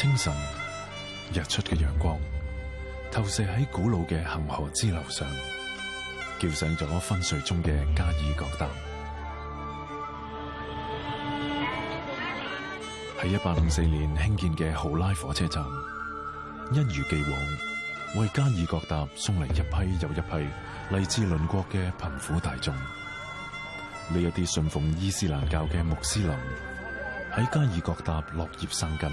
清晨，日出嘅陽光投射喺古老嘅恒河支流上，叫醒咗昏睡中嘅加尔各答。喺一八五四年兴建嘅豪拉火车站，一如既往为加尔各答送嚟一批又一批嚟自邻国嘅贫苦大众。呢一啲信奉伊斯兰教嘅穆斯林喺加尔各答落叶生根。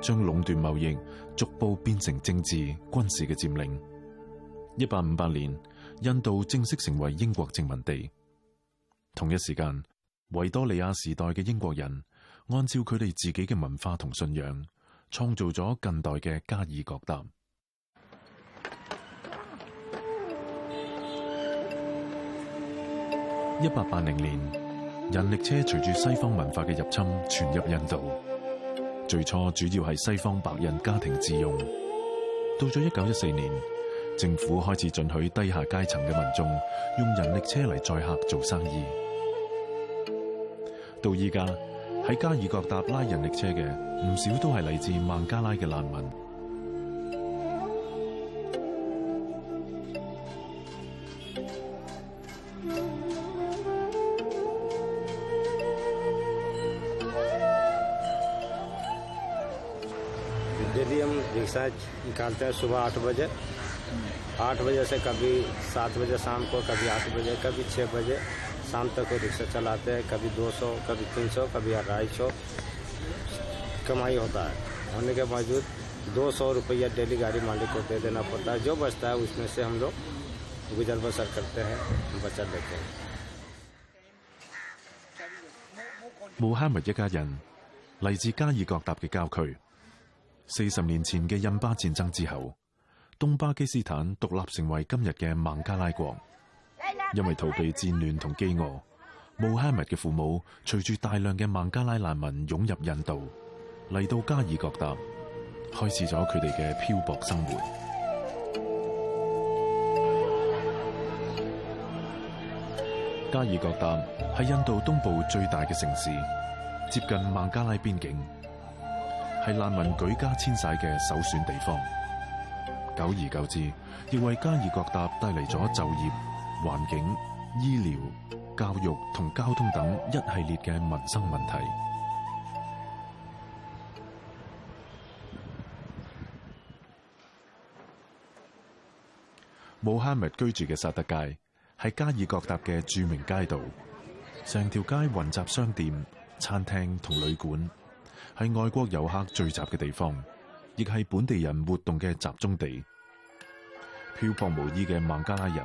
将垄断贸易逐步变成政治军事嘅占领。一八五八年，印度正式成为英国殖民地。同一时间，维多利亚时代嘅英国人按照佢哋自己嘅文化同信仰，创造咗近代嘅加尔各答。一八八零年，人力车随住西方文化嘅入侵，传入印度。最初主要系西方白人家庭自用，到咗一九一四年，政府开始准许低下阶层嘅民众用人力车嚟载客做生意。到依家喺加尔各答拉人力车嘅唔少都系嚟自孟加拉嘅难民。एक्सरसाइज निकालते हैं सुबह आठ बजे आठ बजे से कभी सात बजे शाम को कभी आठ बजे कभी छः बजे शाम तक वो रिक्शा चलाते हैं कभी दो सौ कभी तीन सौ कभी अढ़ाई सौ कमाई होता है होने के बावजूद दो सौ रुपया डेली गाड़ी मालिक को दे देना पड़ता है जो बचता है उसमें से हम लोग गुजर बसर करते हैं बचा लेते हैं 冇坑物一家人嚟自加爾各答嘅郊區。四十年前嘅印巴战争之后，东巴基斯坦独立成为今日嘅孟加拉国。因为逃避战乱同饥饿，穆罕默嘅父母随住大量嘅孟加拉难民涌入印度，嚟到加尔各答，开始咗佢哋嘅漂泊生活。加尔各答系印度东部最大嘅城市，接近孟加拉边境。系难民举家迁徙嘅首选地方，久而久之，亦为加尔各答带嚟咗就业、环境、医疗、教育同交通等一系列嘅民生问题。穆罕默居住嘅萨德街系加尔各答嘅著名街道，成条街云集商店、餐厅同旅馆。系外国游客聚集嘅地方，亦系本地人活动嘅集中地。漂泊无依嘅孟加拉人，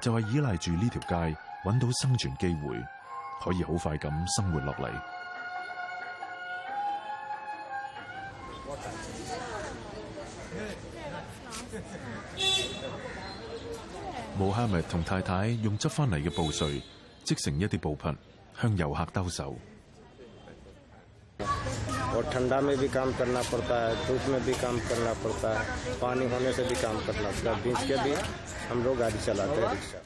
就系依赖住呢条街，搵到生存机会，可以好快咁生活落嚟。穆哈密同太太用执翻嚟嘅布碎，织成一啲布匹，向游客兜售。ठंडा में भी काम करना पड़ता है धूप में भी काम करना पड़ता है पानी होने से भी काम करना पड़ता है बीच के भी हम लोग गाड़ी चलाते हैं rickshaw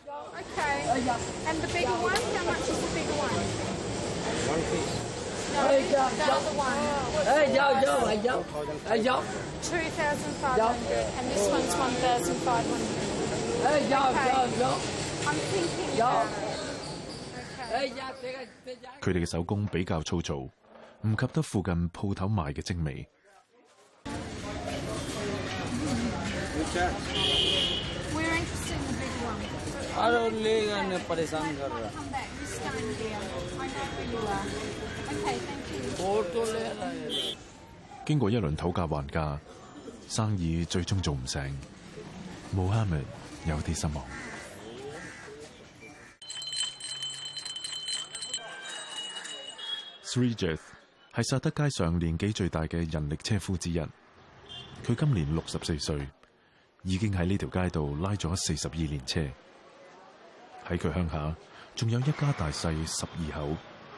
佢哋嘅手工比较粗糙。唔及得附近鋪頭賣嘅精美。经过經過一輪討價還價，生意最終做唔成，冇哈密有啲失望。three 係萨德街上年紀最大嘅人力車夫之一，佢今年六十四歲，已經喺呢條街道拉咗四十二年車。喺佢鄉下仲有一家大細十二口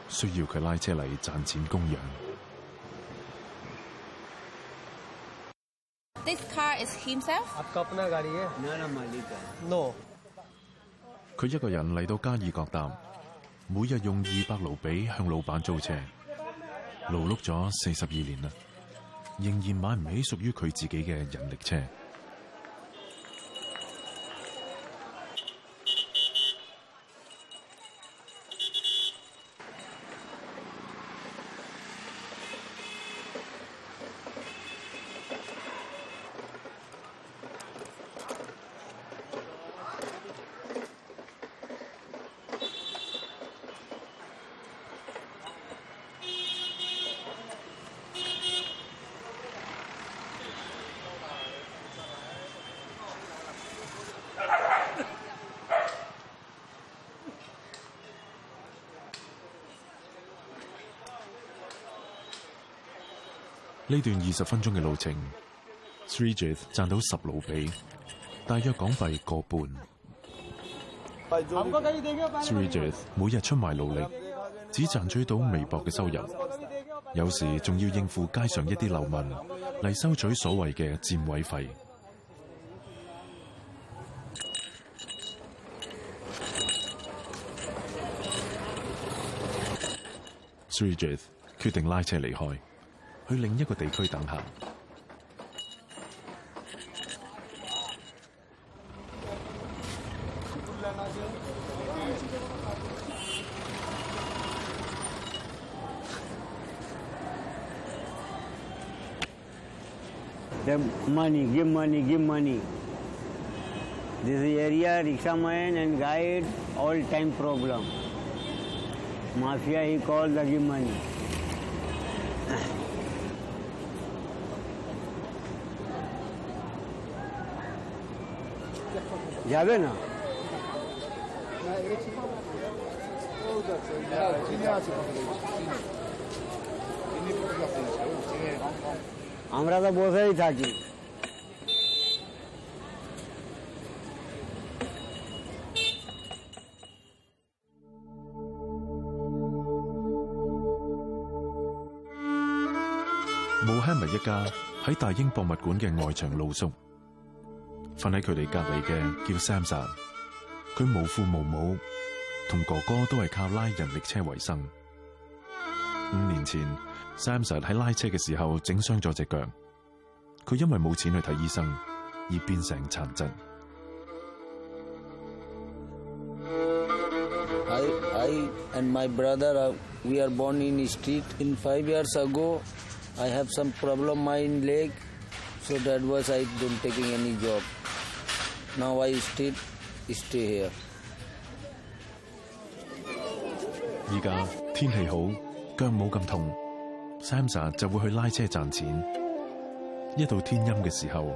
需要佢拉車嚟賺錢供養。This car is himself？n o 佢一個人嚟到加爾各答，每日用二百卢比向老闆租車。劳碌咗四十二年啦，仍然买唔起属于佢自己嘅人力车。呢段二十分鐘嘅路程，Sridath 賺到十卢比，大約港幣個半。s r e d a t h 每日出賣劳力，只賺取到微薄嘅收入，有時仲要應付街上一啲流民嚟收取所謂嘅佔位費。Sridath 決定拉車離開。去另一个地区等下。g i e money, give money, give money. This area rickshaw man and guide all time problem. Mafia he call the give money. 有咩呢？我唔知。我唔知。我唔知。我唔知。我我唔知。我唔知。家唔知。我唔知。我唔知。我唔知。瞓喺佢哋隔篱嘅叫 Samson，佢无父无母，同哥哥都系靠拉人力车为生。五年前，Samson 喺拉车嘅时候整伤咗只脚，佢因为冇钱去睇医生，而变成残疾。I I and my brother we are born in street in five years ago. I have some problem my leg, so that was I don't taking any job. 依家天气好，脚冇咁痛。s a m s a n 就会去拉车赚钱。一到天阴嘅时候，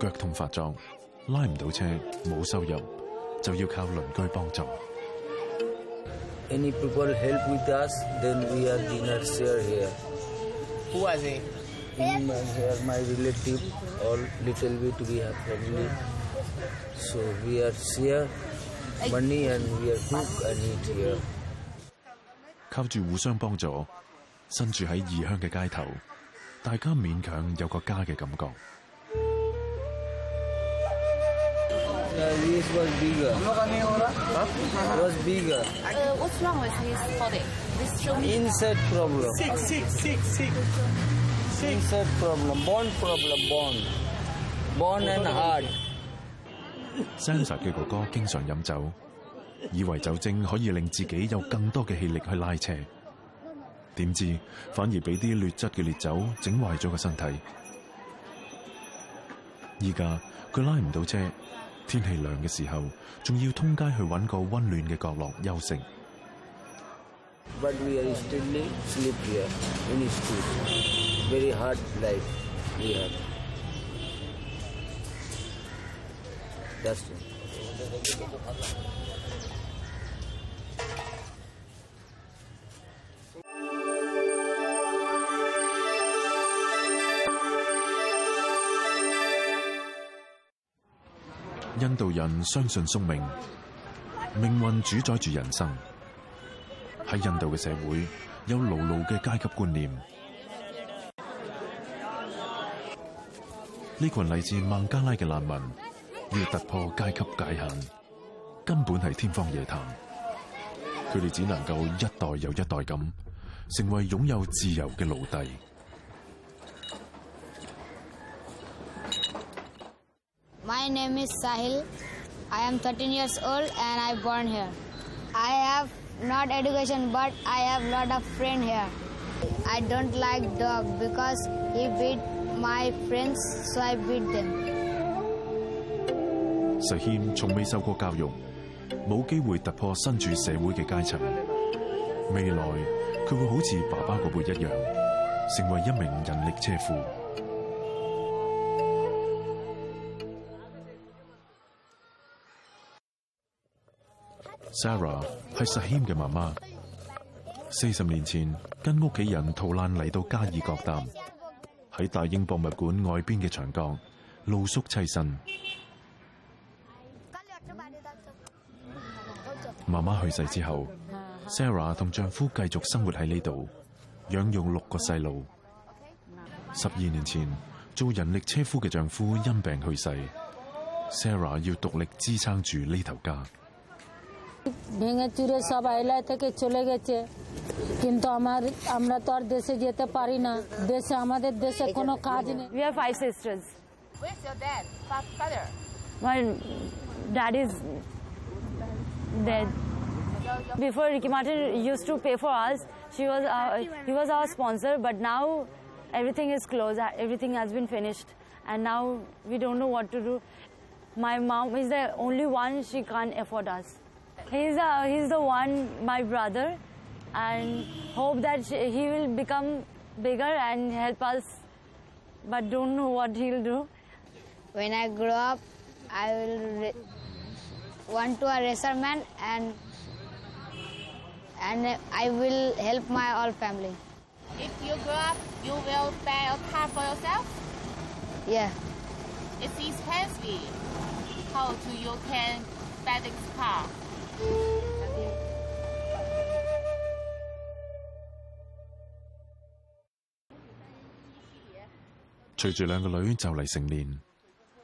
脚痛发作，拉唔到车，冇收入，就要靠邻居帮助。Any people help with us, then we are dinner share here. Who are they? My relatives or little bit to be family. 靠住互相帮助，身处喺异乡嘅街头，大家勉强有个家嘅感觉。Sansa 嘅哥哥经常饮酒，以为酒精可以令自己有更多嘅气力去拉车，点知反而俾啲劣质嘅烈酒整坏咗个身体。依家佢拉唔到车，天气凉嘅时候，仲要通街去揾个温暖嘅角落休息。印度人相信宿命，命运主宰住人生。喺印度嘅社会有牢牢嘅阶级观念。呢群嚟自孟加拉嘅难民。要突破阶级界限，根本系天方夜谭。佢哋只能够一代又一代咁，成为拥有自由嘅奴隶。My name is Sahil. I am thirteen years old and I born here. I have not education, but I have lot of friend here. I don't like dog because he beat my friends, so I beat t h e m 实谦从未受过教育，冇机会突破身处社会嘅阶层。未来佢会好似爸爸嗰辈一样，成为一名人力车夫。Sarah 系实谦嘅妈妈，四十年前跟屋企人逃难嚟到加尔各答，喺大英博物馆外边嘅长角露宿栖身。媽媽去世之後，Sarah 同丈夫繼續生活喺呢度，養育六個細路。十二年前，做人力車夫嘅丈夫因病去世，Sarah 要獨力支撐住呢頭家。We have five sisters. Where's your dad? Father? My dad is. dead. Before Ricky Martin used to pay for us, she was our, he was our sponsor, but now everything is closed, everything has been finished, and now we don't know what to do. My mom is the only one, she can't afford us. He's, uh, he's the one, my brother, and hope that she, he will become bigger and help us, but don't know what he'll do. When I grow up, I will one to a racer man and and I will help my all family. If you grow up, you will buy a car for yourself? Yeah. It's expensive. How do you can buy this car?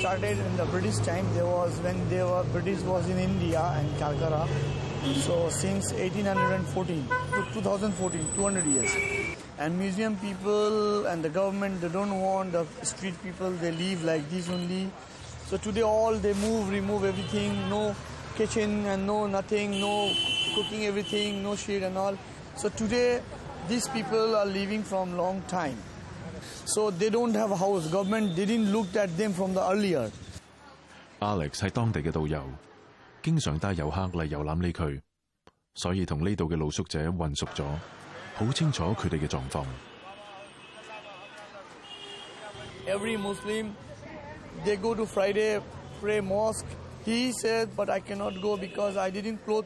started in the British time. There was when they were British was in India and Calcutta. So since 1814 to 2014, 200 years. And museum people and the government, they don't want the street people. They leave like this only. So today all they move, remove everything. No kitchen and no nothing. No cooking everything. No shade and all. So today these people are leaving from long time so they don't have a house. Government didn't look at them from the earlier. Alex 係當地嘅導遊，經常帶遊客嚟遊覽呢區，所以同呢度嘅露宿者混熟咗，好清楚佢哋嘅狀況。Every Muslim they go to Friday pray mosque. He said, but I cannot go because I didn't clothe,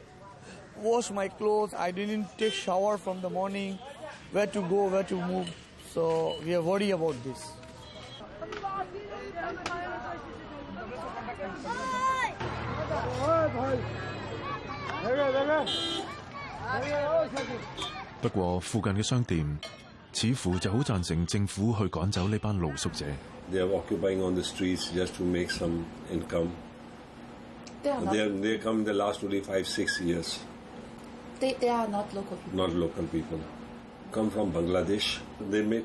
wash my clothes. I didn't take shower from the morning. Where to go? Where to move? So we are worried about this. They are occupying on the streets just to make some income. They are they, are, they come in the last only five six years. They they are not local people. Not local people come from Bangladesh. They make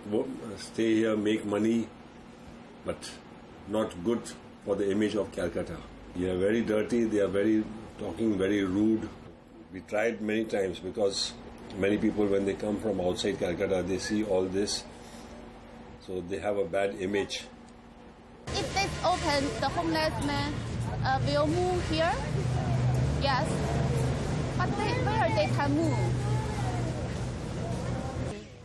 stay here, make money, but not good for the image of Calcutta. They are very dirty. They are very talking, very rude. We tried many times because many people, when they come from outside Calcutta, they see all this, so they have a bad image. If this opens, the homeless man uh, will move here. Yes, but they, where they can move?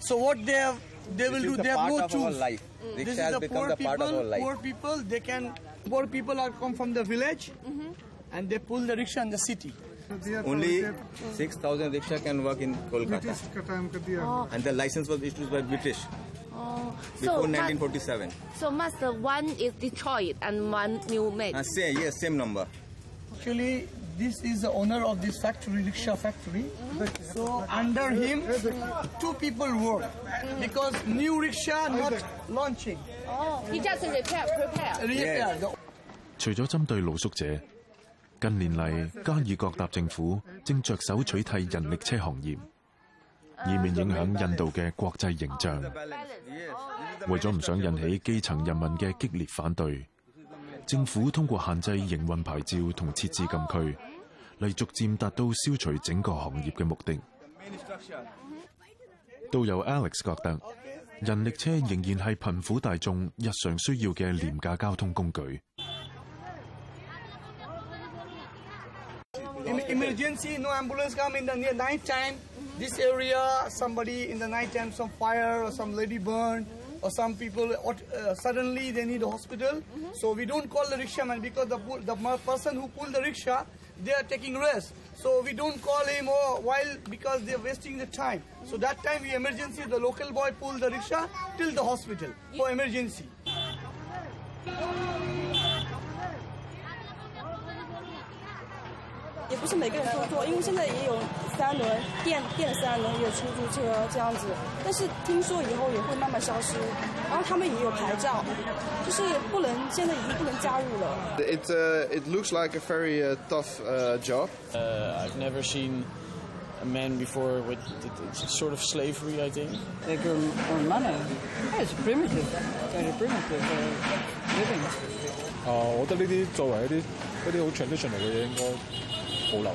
So what they have, they will do. They have no choice. life. Mm. This is the poor people. Poor people. They can. Poor people are come from the village, mm-hmm. and they pull the rickshaw in the city. Only 6,000 rickshaw can work in Kolkata. Oh. And the license was issued by British. Oh. Before so 1947. so master, one is Detroit and one New Mexico. Uh, same, yes, same number. Actually, t h is is the owner of this factory rickshaw factory. So under him, two people work because new rickshaw not launching. He just repair, prepare. 除咗针对露宿者，近年嚟加尔各答政府正着手取缔人力车行业，以免影响印度嘅国际形象。为咗唔想引起基层人民嘅激烈反对。政府通過限制營運牌照同設置禁區，嚟逐漸達到消除整個行業嘅目的。都由 Alex 覺得人力車仍然係貧苦大眾日常需要嘅廉價交通工具。or some people uh, suddenly they need a hospital. Mm -hmm. So we don't call the man because the, the person who pulled the rickshaw, they are taking rest. So we don't call him or oh, while because they are wasting the time. Mm -hmm. So mm-hmm. that time we emergency, the local boy pull the rickshaw till the hospital for emergency. 三轮、电电三轮、也出租车这样子，但是听说以后也会慢慢消失。然后他们也有牌照，就是不能，现在已经不能加入了。It uh it looks like a very uh tough uh job. Uh, I've never seen a man before with sort of slavery, I think. Like a man, it's primitive, very primitive living. 啊，我觉得呢啲作为一啲一啲好 traditional 嘅嘢应该保留。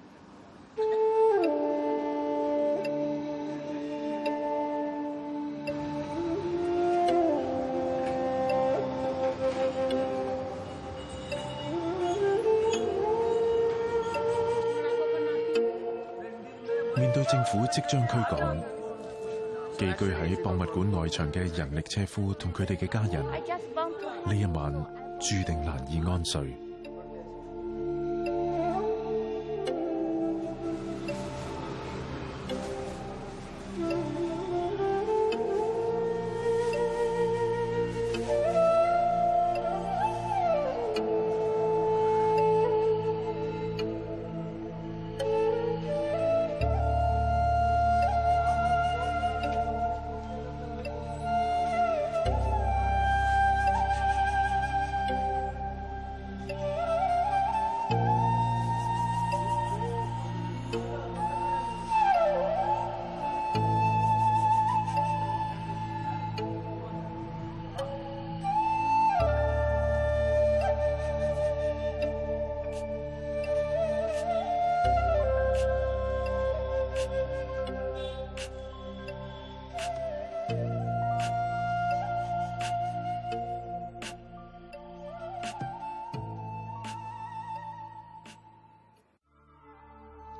府即将驱赶寄居喺博物馆外墙嘅人力车夫同佢哋嘅家人，呢一晚注定难以安睡。